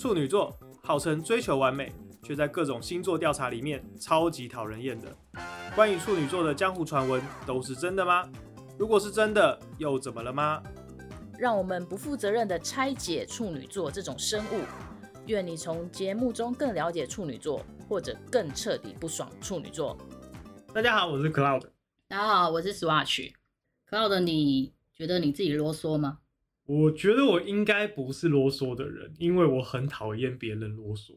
处女座号称追求完美，却在各种星座调查里面超级讨人厌的。关于处女座的江湖传闻都是真的吗？如果是真的，又怎么了吗？让我们不负责任的拆解处女座这种生物。愿你从节目中更了解处女座，或者更彻底不爽处女座。大家好，我是 Cloud。大家好，我是 Swatch。Cloud，你觉得你自己啰嗦吗？我觉得我应该不是啰嗦的人，因为我很讨厌别人啰嗦。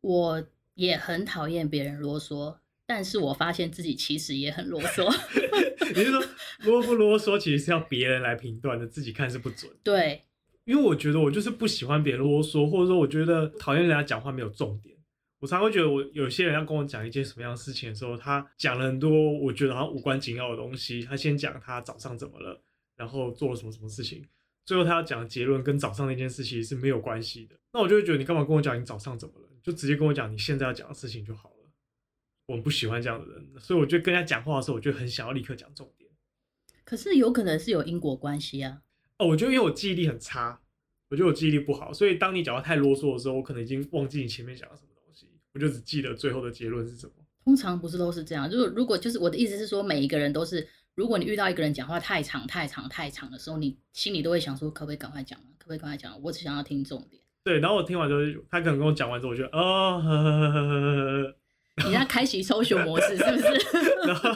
我也很讨厌别人啰嗦，但是我发现自己其实也很啰嗦。你是说啰不啰嗦，其实是要别人来评断的，自己看是不准。对，因为我觉得我就是不喜欢别人啰嗦，或者说我觉得讨厌人家讲话没有重点。我常会觉得，我有些人要跟我讲一件什么样的事情的时候，他讲了很多我觉得好像无关紧要的东西。他先讲他早上怎么了，然后做了什么什么事情。最后他要讲的结论跟早上那件事其实是没有关系的，那我就会觉得你干嘛跟我讲你早上怎么了？你就直接跟我讲你现在要讲的事情就好了。我们不喜欢这样的人，所以我就跟他讲话的时候，我就很想要立刻讲重点。可是有可能是有因果关系啊。哦，我觉得因为我记忆力很差，我觉得我记忆力不好，所以当你讲话太啰嗦的时候，我可能已经忘记你前面讲了什么东西，我就只记得最后的结论是什么。通常不是都是这样，如果如果就是我的意思是说，每一个人都是。如果你遇到一个人讲话太长、太长、太长的时候，你心里都会想说：可不可以赶快讲？可不可以赶快讲？我只想要听重点。对，然后我听完之后，他可能跟我讲完之后，我觉得哦呵呵呵呵，你在开启搜寻模式是不是？然后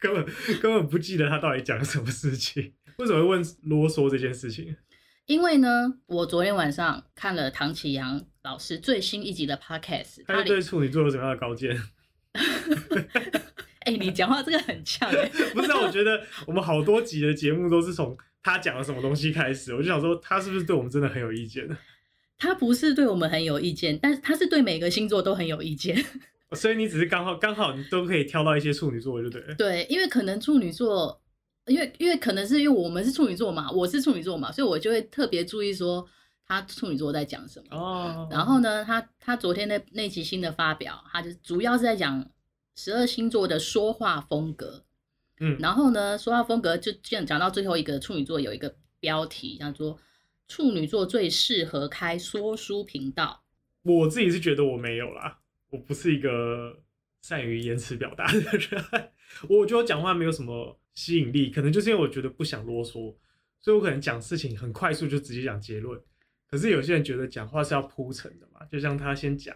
根本根本不记得他到底讲了什么事情。为什么会问啰嗦这件事情？因为呢，我昨天晚上看了唐启阳老师最新一集的 podcast，他对处女座有什么样的高见？哎、欸，你讲话这个很呛哎！不是啊，我觉得我们好多集的节目都是从他讲了什么东西开始，我就想说他是不是对我们真的很有意见呢？他不是对我们很有意见，但是他是对每个星座都很有意见。所以你只是刚好刚好你都可以挑到一些处女座，就对了。对，因为可能处女座，因为因为可能是因为我们是处女座嘛，我是处女座嘛，所以我就会特别注意说他处女座在讲什么。哦。然后呢，他他昨天那那期新的发表，他就主要是在讲。十二星座的说话风格，嗯，然后呢，说话风格就这样讲到最后一个处女座有一个标题叫做“处女座最适合开说书频道”。我自己是觉得我没有啦，我不是一个善于言辞表达的人，我觉得我讲话没有什么吸引力，可能就是因为我觉得不想啰嗦，所以我可能讲事情很快速就直接讲结论。可是有些人觉得讲话是要铺陈的嘛，就像他先讲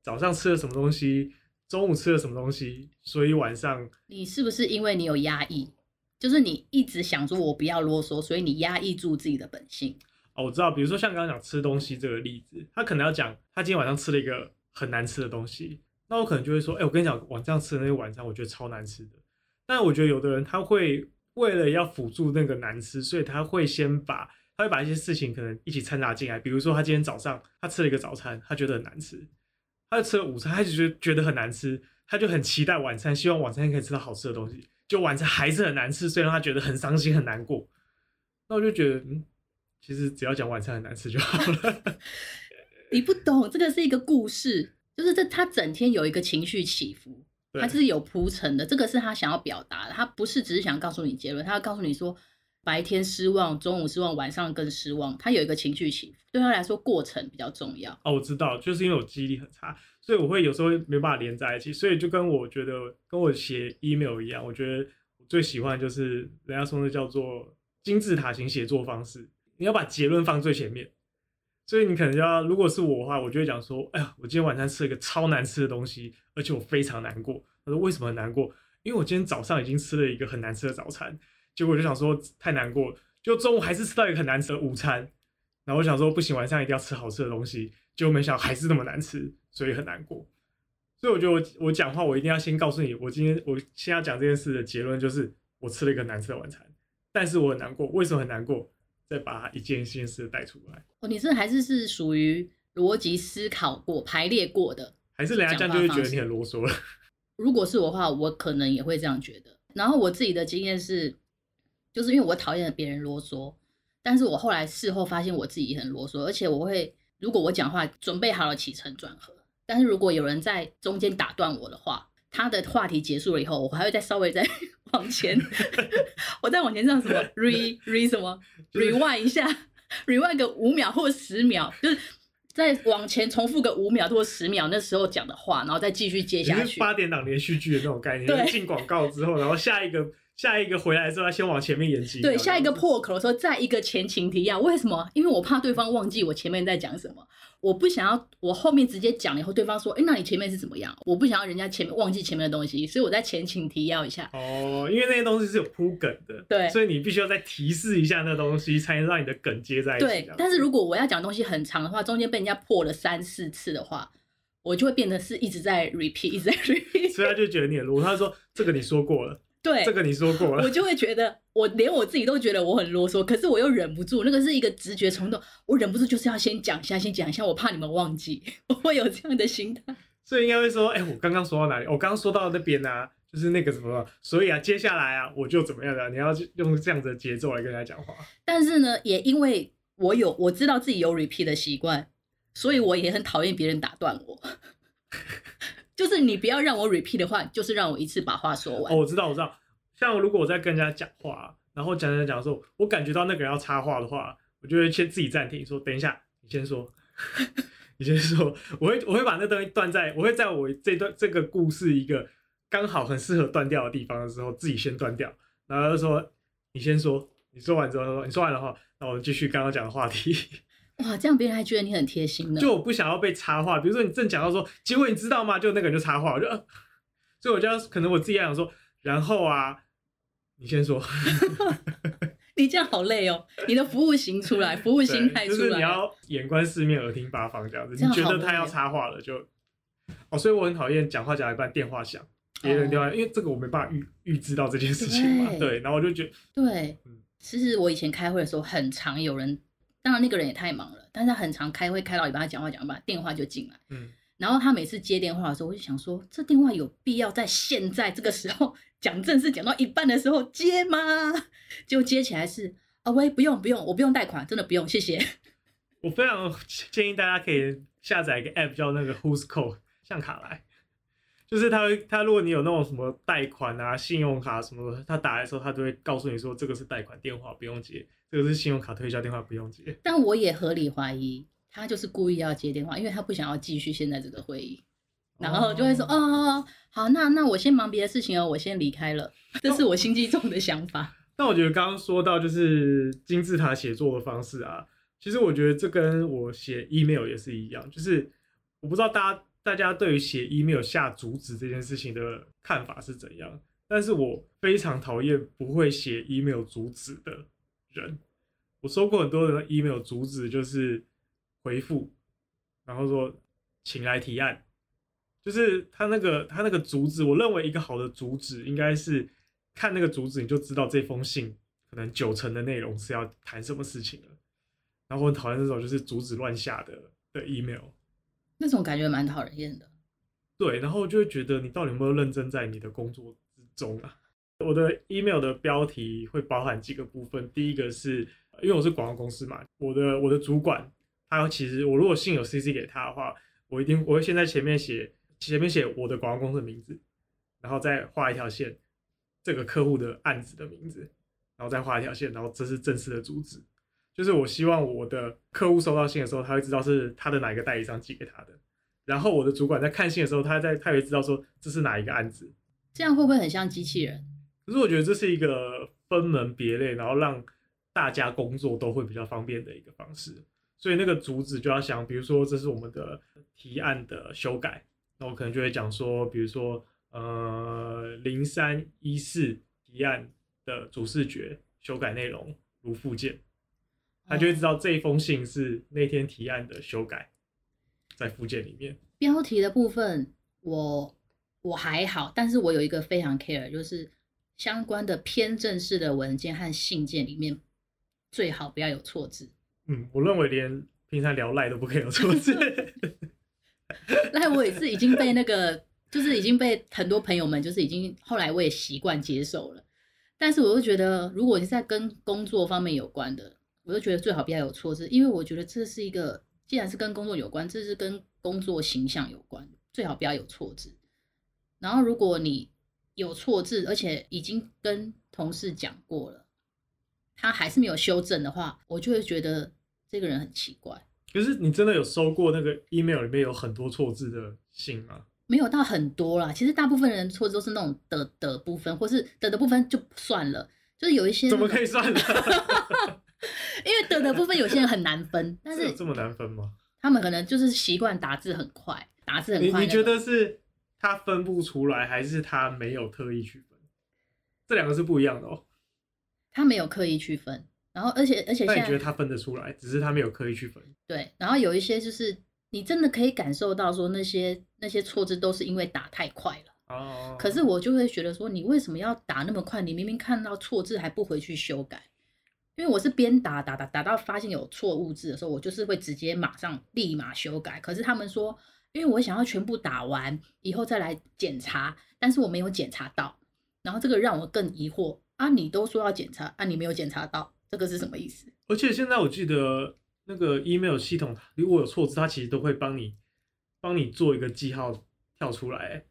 早上吃了什么东西。中午吃了什么东西？所以晚上你是不是因为你有压抑，就是你一直想说我不要啰嗦，所以你压抑住自己的本性？哦，我知道，比如说像刚刚讲吃东西这个例子，他可能要讲他今天晚上吃了一个很难吃的东西，那我可能就会说，哎、欸，我跟你讲，晚上吃的那个晚餐我觉得超难吃的。但我觉得有的人他会为了要辅助那个难吃，所以他会先把他会把一些事情可能一起掺杂进来，比如说他今天早上他吃了一个早餐，他觉得很难吃。他吃了午餐，他就觉得觉得很难吃，他就很期待晚餐，希望晚餐可以吃到好吃的东西。就晚餐还是很难吃，所以让他觉得很伤心很难过。那我就觉得，嗯，其实只要讲晚餐很难吃就好了。你不懂，这个是一个故事，就是这他整天有一个情绪起伏，他是有铺陈的，这个是他想要表达的，他不是只是想告诉你结论，他要告诉你说。白天失望，中午失望，晚上更失望。他有一个情绪起伏，对他来说过程比较重要。哦，我知道，就是因为我记忆力很差，所以我会有时候没办法连在一起。所以就跟我觉得跟我写 email 一样，我觉得我最喜欢就是人家说的叫做金字塔型写作方式。你要把结论放最前面，所以你可能要，如果是我的话，我就会讲说，哎呀，我今天晚上吃了一个超难吃的东西，而且我非常难过。他说为什么难过？因为我今天早上已经吃了一个很难吃的早餐。结果我就想说太难过，就中午还是吃到一个很难吃的午餐，然后我想说不行，晚上一定要吃好吃的东西，结果没想到还是那么难吃，所以很难过。所以我觉得我我讲话我一定要先告诉你，我今天我先要讲这件事的结论就是我吃了一个难吃的晚餐，但是我很难过，为什么很难过？再把一件一件事带出来。哦，你这还是是属于逻辑思考过、排列过的，还是人家这样就会觉得你很啰嗦了？如果是我的话，我可能也会这样觉得。然后我自己的经验是。就是因为我讨厌别人啰嗦，但是我后来事后发现我自己也很啰嗦，而且我会，如果我讲话准备好了起承转合，但是如果有人在中间打断我的话，他的话题结束了以后，我还会再稍微再 往前，我再往前上什么 re re 什么 rewind 一下，rewind 个五秒或十秒，就是再往前重复个五秒或十秒那时候讲的话，然后再继续接下去。八点档连续剧的那种概念，进广告之后，然后下一个下一个回来之后，他先往前面演几。对，下一个破口的时候，再一个前情提要。为什么？因为我怕对方忘记我前面在讲什么。我不想要我后面直接讲了以后，对方说：“哎，那你前面是怎么样？”我不想要人家前面忘记前面的东西，所以我在前情提要一下。哦，因为那些东西是有铺梗的，对，所以你必须要再提示一下那东西，才能让你的梗接在一起。对，但是如果我要讲东西很长的话，中间被人家破了三四次的话，我就会变得是一直在 repeat，一直在 repeat。所以他就觉得你很啰嗦。他说：“这个你说过了。”对，这个你说过了，我就会觉得，我连我自己都觉得我很啰嗦，可是我又忍不住，那个是一个直觉冲动，我忍不住就是要先讲一下，先讲一下，我怕你们忘记，我会有这样的心态。所以应该会说，哎、欸，我刚刚说到哪里？我刚刚说到那边啊，就是那个什么，所以啊，接下来啊，我就怎么样的？你要用这样子的节奏来跟他讲话。但是呢，也因为我有我知道自己有 repeat 的习惯，所以我也很讨厌别人打断我。就是你不要让我 repeat 的话，就是让我一次把话说完。哦，我知道，我知道。像如果我在跟人家讲话，然后讲讲讲的时候，我感觉到那个人要插话的话，我就会先自己暂停，说等一下，你先说，你先说。我会我会把那东西断在，我会在我这段这个故事一个刚好很适合断掉的地方的时候，自己先断掉，然后就说你先说，你说完之后说你说完的话，那我继续刚刚讲的话题。哇，这样别人还觉得你很贴心呢。就我不想要被插话，比如说你正讲到说，结果你知道吗？就那个人就插话，我就，所以我就要可能我自己想说，然后啊，你先说。你这样好累哦，你的服务型出来，服务心态出来，就是你要眼观四面，耳听八方这样子。你觉得他要插话了就，哦，所以我很讨厌讲话讲一半电话响，别人电话，因为这个我没办法预预知到这件事情嘛，对，对，然后我就觉得，对，其实我以前开会的时候，很常有人。当然那个人也太忙了，但是他很常开会开到一半，他讲话讲一半，电话就进来。嗯，然后他每次接电话的时候，我就想说，这电话有必要在现在这个时候讲正事讲到一半的时候接吗？结果接起来是啊，喂，不用不用，我不用贷款，真的不用，谢谢。我非常建议大家可以下载一个 app 叫那个 Who's Call，像卡来，就是他会他如果你有那种什么贷款啊、信用卡什么的，他打来的时候，他都会告诉你说这个是贷款电话，不用接。这个是信用卡推销电话，不用接。但我也合理怀疑，他就是故意要接电话，因为他不想要继续现在这个会议，然后就会说：“哦，哦好，那那我先忙别的事情哦，我先离开了。”这是我心机重的想法。但我觉得刚刚说到就是金字塔写作的方式啊，其实我觉得这跟我写 email 也是一样，就是我不知道大家大家对于写 email 下主旨这件事情的看法是怎样，但是我非常讨厌不会写 email 主旨的。人，我收过很多人的 email，主旨就是回复，然后说请来提案，就是他那个他那个主旨，我认为一个好的主旨应该是看那个主旨你就知道这封信可能九成的内容是要谈什么事情了。然后我很讨厌这种就是主旨乱下的的 email，那种感觉蛮讨人厌的。对，然后就会觉得你到底有没有认真在你的工作之中啊？我的 email 的标题会包含几个部分，第一个是因为我是广告公司嘛，我的我的主管他其实我如果信有 CC 给他的话，我一定我会先在前面写前面写我的广告公司的名字，然后再画一条线，这个客户的案子的名字，然后再画一条线，然后这是正式的主旨，就是我希望我的客户收到信的时候，他会知道是他的哪一个代理商寄给他的，然后我的主管在看信的时候，他在他也会知道说这是哪一个案子，这样会不会很像机器人？可是我觉得这是一个分门别类，然后让大家工作都会比较方便的一个方式。所以那个主旨就要想，比如说这是我们的提案的修改，那我可能就会讲说，比如说呃零三一四提案的主视觉修改内容如附件，他就会知道这一封信是那天提案的修改在附件里面。标题的部分我我还好，但是我有一个非常 care 就是。相关的偏正式的文件和信件里面，最好不要有错字。嗯，我认为连平常聊赖都不可以有错字。赖我也是已经被那个，就是已经被很多朋友们，就是已经后来我也习惯接受了。但是我又觉得，如果你在跟工作方面有关的，我就觉得最好不要有错字，因为我觉得这是一个，既然是跟工作有关，这是跟工作形象有关，最好不要有错字。然后如果你有错字，而且已经跟同事讲过了，他还是没有修正的话，我就会觉得这个人很奇怪。可是你真的有收过那个 email 里面有很多错字的信吗？没有到很多啦，其实大部分人错字都是那种的的部分，或是的的部分就算了，就是有一些怎么可以算呢？因为的的部分有些人很难分，但是有这么难分吗？他们可能就是习惯打字很快，打字很快。你你觉得是他分不出来，还是他没有特意区分？这两个是不一样的哦。他没有刻意区分，然后而且而且，那你觉得他分得出来，只是他没有刻意区分。对，然后有一些就是你真的可以感受到说那些那些错字都是因为打太快了。哦。可是我就会觉得说，你为什么要打那么快？你明明看到错字还不回去修改？因为我是边打打打打到发现有错误字的时候，我就是会直接马上立马修改。可是他们说，因为我想要全部打完以后再来检查，但是我没有检查到，然后这个让我更疑惑。啊，你都说要检查，啊，你没有检查到，这个是什么意思？而且现在我记得那个 email 系统，如果有错字，它其实都会帮你帮你做一个记号跳出来。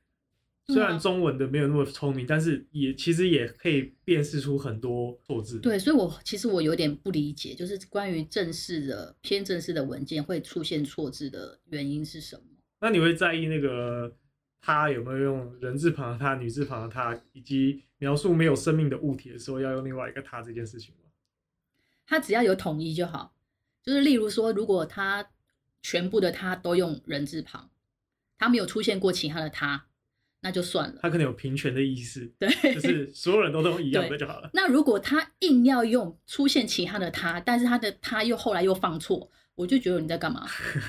虽然中文的没有那么聪明，但是也其实也可以辨识出很多错字。对，所以我其实我有点不理解，就是关于正式的偏正式的文件会出现错字的原因是什么？那你会在意那个？他有没有用人字旁的他、女字旁的他，以及描述没有生命的物体的时候要用另外一个他这件事情吗？他只要有统一就好，就是例如说，如果他全部的他都用人字旁，他没有出现过其他的他，那就算了。他可能有平权的意思，对，就是所有人都都一样的就好了。那如果他硬要用出现其他的他，但是他的他又后来又放错，我就觉得你在干嘛？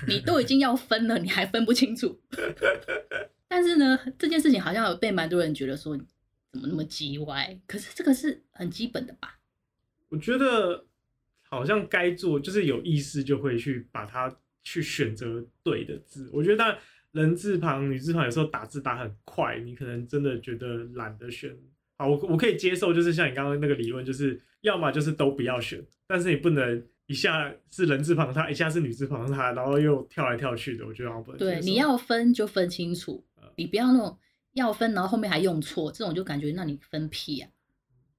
你都已经要分了，你还分不清楚？但是呢，这件事情好像有被蛮多人觉得说，怎么那么叽歪？可是这个是很基本的吧？我觉得好像该做，就是有意识就会去把它去选择对的字。我觉得，但人字旁、女字旁有时候打字打很快，你可能真的觉得懒得选。好，我我可以接受，就是像你刚刚那个理论，就是要么就是都不要选，但是你不能。一下是人字旁它，一下是女字旁它，然后又跳来跳去的，我觉得好不能。对，你要分就分清楚，嗯、你不要那种要分，然后后面还用错，这种就感觉那你分屁啊。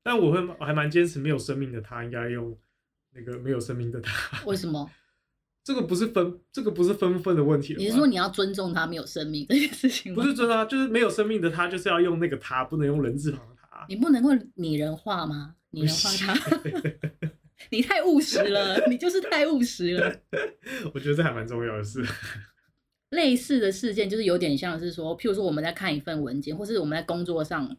但我会我还蛮坚持没有生命的他应该用那个没有生命的他。为什么？这个不是分，这个不是分不分的问题。你是说你要尊重他没有生命这件事情吗？不是尊重他，就是没有生命的他就是要用那个他，不能用人字旁的他。你不能够拟人化吗？拟人化他。你太务实了，你就是太务实了。我觉得这还蛮重要的事。类似的事件就是有点像是说，譬如说我们在看一份文件，或是我们在工作上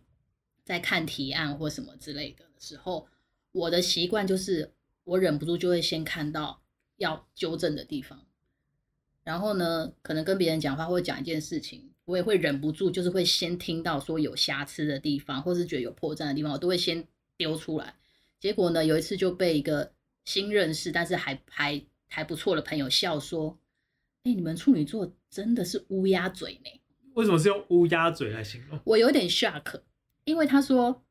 在看提案或什么之类的时候，我的习惯就是我忍不住就会先看到要纠正的地方，然后呢，可能跟别人讲话或者讲一件事情，我也会忍不住就是会先听到说有瑕疵的地方，或是觉得有破绽的地方，我都会先丢出来。结果呢，有一次就被一个新认识但是还还还不错的朋友笑说：“哎、欸，你们处女座真的是乌鸦嘴呢？”为什么是用乌鸦嘴来形容？我有点 shock，因为他说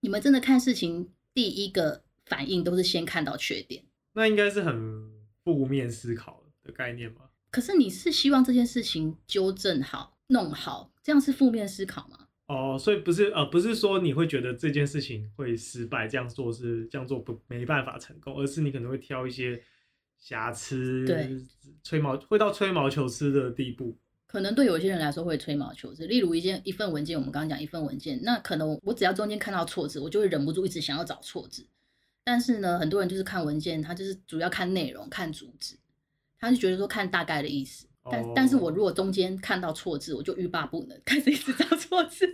你们真的看事情第一个反应都是先看到缺点，那应该是很负面思考的概念吗？可是你是希望这件事情纠正好、弄好，这样是负面思考吗？哦，所以不是呃，不是说你会觉得这件事情会失败，这样做是这样做不没办法成功，而是你可能会挑一些瑕疵，对，吹毛会到吹毛求疵的地步。可能对有些人来说会吹毛求疵，例如一件一份文件，我们刚刚讲一份文件，那可能我只要中间看到错字，我就会忍不住一直想要找错字。但是呢，很多人就是看文件，他就是主要看内容、看主旨，他就觉得说看大概的意思。但但是我如果中间看到错字，我就欲罢不能，开始一直找错字。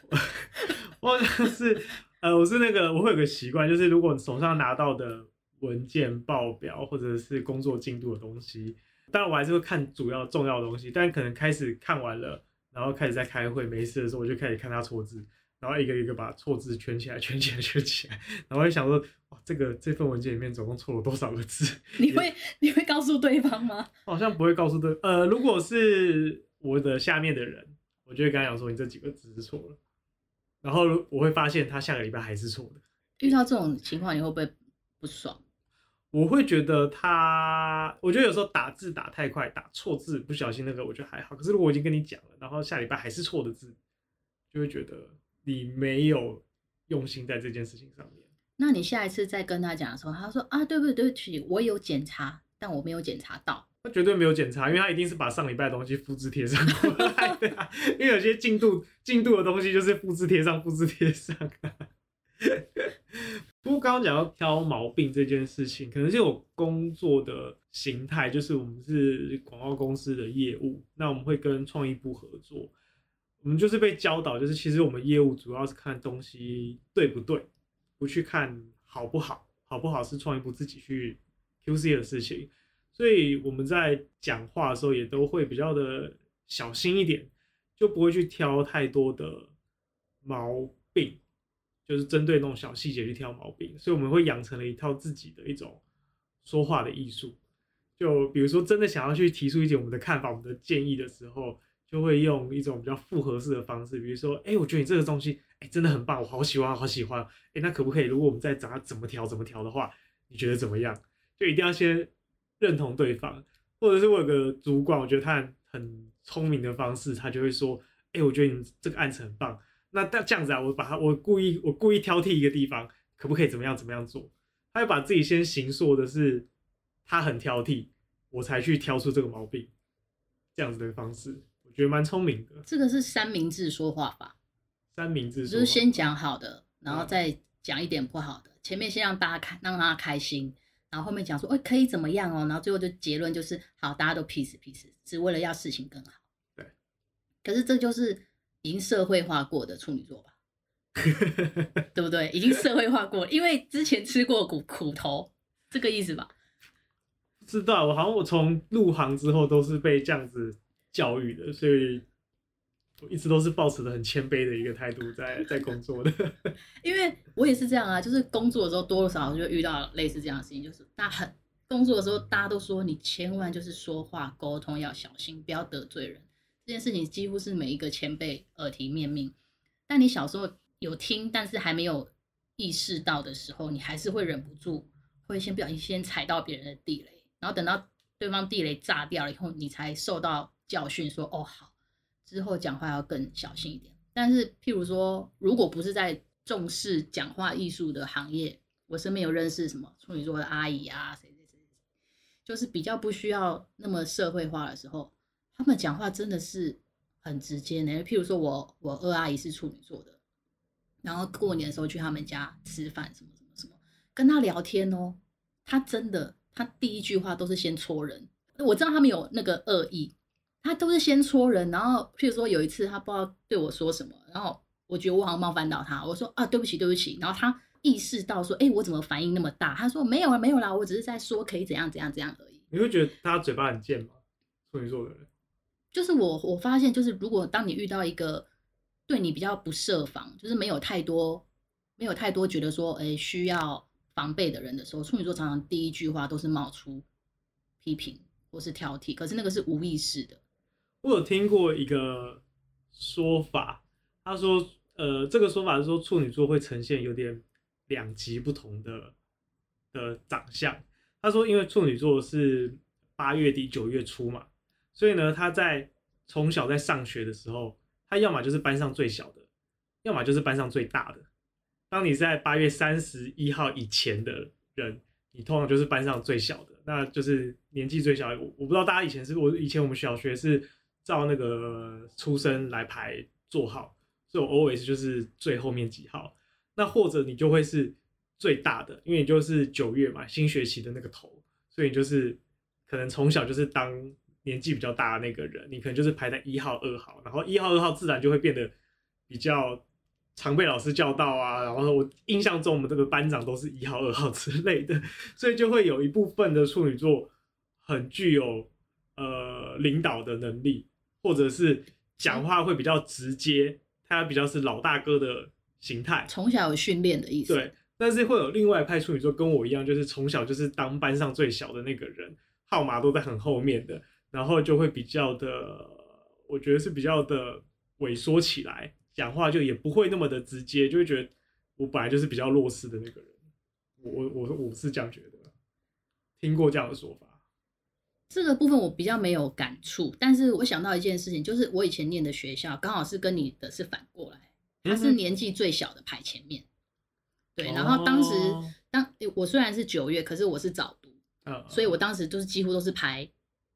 我是呃，我是那个，我会有个习惯，就是如果手上拿到的文件、报表或者是工作进度的东西，当然我还是会看主要重要的东西，但可能开始看完了，然后开始在开会没事的时候，我就开始看他错字。然后一个一个把错字圈起来，圈起来，圈起来，然后我就想说，哇，这个这份文件里面总共错了多少个字？你会你会告诉对方吗？好像不会告诉对，呃，如果是我的下面的人，我就会跟他讲说，你这几个字是错了。然后我会发现他下个礼拜还是错的。遇到这种情况，你会不会不爽？我会觉得他，我觉得有时候打字打太快，打错字不小心那个，我觉得还好。可是如果我已经跟你讲了，然后下礼拜还是错的字，就会觉得。你没有用心在这件事情上面。那你下一次再跟他讲的时候，他说啊，对不对？对不起，我有检查但我没有检查到。他绝对没有检查，因为他一定是把上礼拜的东西复制贴上过来的、啊。因为有些进度进度的东西就是复制贴上、复制贴上、啊。不过刚刚讲到挑毛病这件事情，可能是我工作的形态，就是我们是广告公司的业务，那我们会跟创意部合作。我们就是被教导，就是其实我们业务主要是看东西对不对，不去看好不好，好不好是创意部自己去 QC 的事情。所以我们在讲话的时候也都会比较的小心一点，就不会去挑太多的毛病，就是针对那种小细节去挑毛病。所以我们会养成了一套自己的一种说话的艺术。就比如说真的想要去提出一点我们的看法、我们的建议的时候。就会用一种比较复合式的方式，比如说，哎、我觉得你这个东西，哎、真的很棒，我好喜欢，好喜欢。哎、那可不可以？如果我们再找他怎么调，怎么调的话，你觉得怎么样？就一定要先认同对方，或者是我有个主管，我觉得他很聪明的方式，他就会说，哎、我觉得你这个案子很棒。那这样子啊，我把他，我故意，我故意挑剔一个地方，可不可以怎么样，怎么样做？他会把自己先形塑的是他很挑剔，我才去挑出这个毛病，这样子的方式。我觉得蛮聪明的，这个是三明治说话法。三明治就是先讲好的，然后再讲一点不好的。嗯、前面先让大家开，让大家开心，然后后面讲说，哎、欸，可以怎么样哦？然后最后就结论就是，好，大家都 peace peace，只为了要事情更好。对。可是这就是已经社会化过的处女座吧？对不对？已经社会化过，因为之前吃过苦苦头，这个意思吧？不知道，我好像我从入行之后都是被这样子。教育的，所以我一直都是抱持的很谦卑的一个态度在 在工作的。因为我也是这样啊，就是工作的时候多多少少就遇到类似这样的事情，就是大家很工作的时候，大家都说你千万就是说话沟通要小心，不要得罪人。这件事情几乎是每一个前辈耳提面命，但你小时候有听，但是还没有意识到的时候，你还是会忍不住会先不小心先踩到别人的地雷，然后等到对方地雷炸掉了以后，你才受到。教训说哦好，之后讲话要更小心一点。但是譬如说，如果不是在重视讲话艺术的行业，我身边有认识什么处女座的阿姨啊，谁谁谁谁，就是比较不需要那么社会化的时候，他们讲话真的是很直接呢。譬如说我我二阿姨是处女座的，然后过年的时候去他们家吃饭，什么什么什么，跟他聊天哦，他真的他第一句话都是先戳人。我知道他们有那个恶意。他都是先戳人，然后譬如说有一次他不知道对我说什么，然后我觉得我好像冒犯到他，我说啊对不起对不起，然后他意识到说，哎我怎么反应那么大？他说没有啊没有啦，我只是在说可以怎样怎样怎样而已。你会觉得他嘴巴很贱吗？处女座的人，就是我我发现就是如果当你遇到一个对你比较不设防，就是没有太多没有太多觉得说哎需要防备的人的时候，处女座常常第一句话都是冒出批评或是挑剔，可是那个是无意识的。我有听过一个说法，他说，呃，这个说法是说处女座会呈现有点两极不同的的长相。他说，因为处女座是八月底九月初嘛，所以呢，他在从小在上学的时候，他要么就是班上最小的，要么就是班上最大的。当你在八月三十一号以前的人，你通常就是班上最小的，那就是年纪最小。我我不知道大家以前是，我以前我们小学是。照那个出生来排座号，所以我 always 就是最后面几号。那或者你就会是最大的，因为你就是九月嘛，新学期的那个头，所以你就是可能从小就是当年纪比较大的那个人，你可能就是排在一号、二号，然后一号、二号自然就会变得比较常被老师叫到啊。然后我印象中我们这个班长都是一号、二号之类的，所以就会有一部分的处女座很具有呃领导的能力。或者是讲话会比较直接，他比较是老大哥的形态，从小有训练的意思。对，但是会有另外一派处女座跟我一样，就是从小就是当班上最小的那个人，号码都在很后面的，然后就会比较的，我觉得是比较的萎缩起来，讲话就也不会那么的直接，就会觉得我本来就是比较弱势的那个人。我我我是这样觉得，听过这样的说法。这个部分我比较没有感触，但是我想到一件事情，就是我以前念的学校刚好是跟你的是反过来，他是年纪最小的排前面，对，然后当时当我虽然是九月，可是我是早读，嗯，所以我当时就是几乎都是排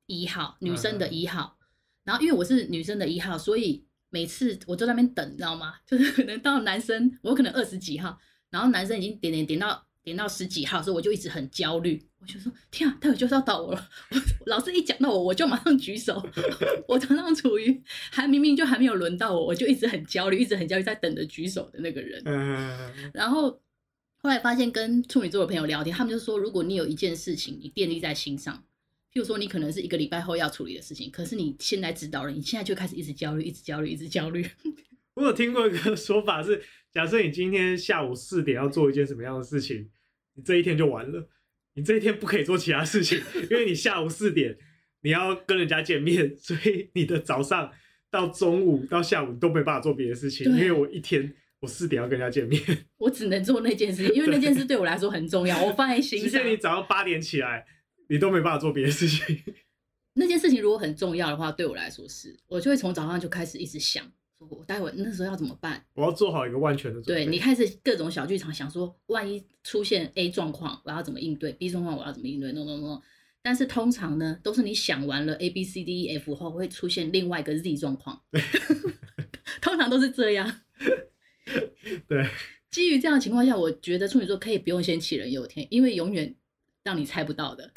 一号，女生的一号。然后因为我是女生的一号，所以每次我就在那边等，你知道吗？就是可能到男生，我可能二十几号，然后男生已经点点点到点到十几号，所以我就一直很焦虑。我就说：天啊，待会就是要到我了。我老师一讲到我，我就马上举手。我常常处于还明明就还没有轮到我，我就一直很焦虑，一直很焦虑，在等着举手的那个人。然后后来发现跟处女座的朋友聊天，他们就说：如果你有一件事情你惦记在心上。譬如说，你可能是一个礼拜后要处理的事情，可是你现在知道了，你现在就开始一直焦虑，一直焦虑，一直焦虑。我有听过一个说法是，假设你今天下午四点要做一件什么样的事情，你这一天就完了，你这一天不可以做其他事情，因为你下午四点你要跟人家见面，所以你的早上到中午到下午你都没办法做别的事情，因为我一天我四点要跟人家见面，我只能做那件事，因为那件事对我来说很重要，我放在 心上。即便你早上八点起来。你都没办法做别的事情。那件事情如果很重要的话，对我来说是，我就会从早上就开始一直想，说我待会那时候要怎么办？我要做好一个万全的准备。对，你开始各种小剧场，想说万一出现 A 状况，我要怎么应对？B 状况我要怎么应对？No No No。但是通常呢，都是你想完了 A B C D E F 后，会出现另外一个 Z 状况。通常都是这样。对。基于这样的情况下，我觉得处女座可以不用先杞人忧天，因为永远让你猜不到的。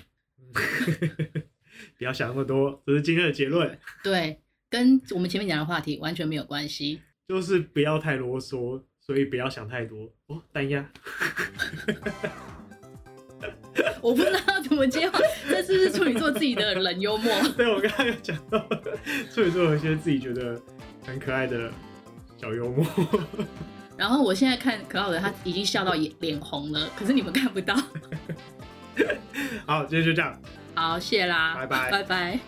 不要想那么多，这是今天的结论。对，跟我们前面讲的话题完全没有关系。就是不要太啰嗦，所以不要想太多。哦，单压。我不知道怎么接话，这是不是处女座自己的冷幽默？对，我刚刚有讲到，处女座有一些自己觉得很可爱的小幽默。然后我现在看可好的，他已经笑到脸脸红了，可是你们看不到。好，今天就这样。好，谢啦，拜拜，拜拜。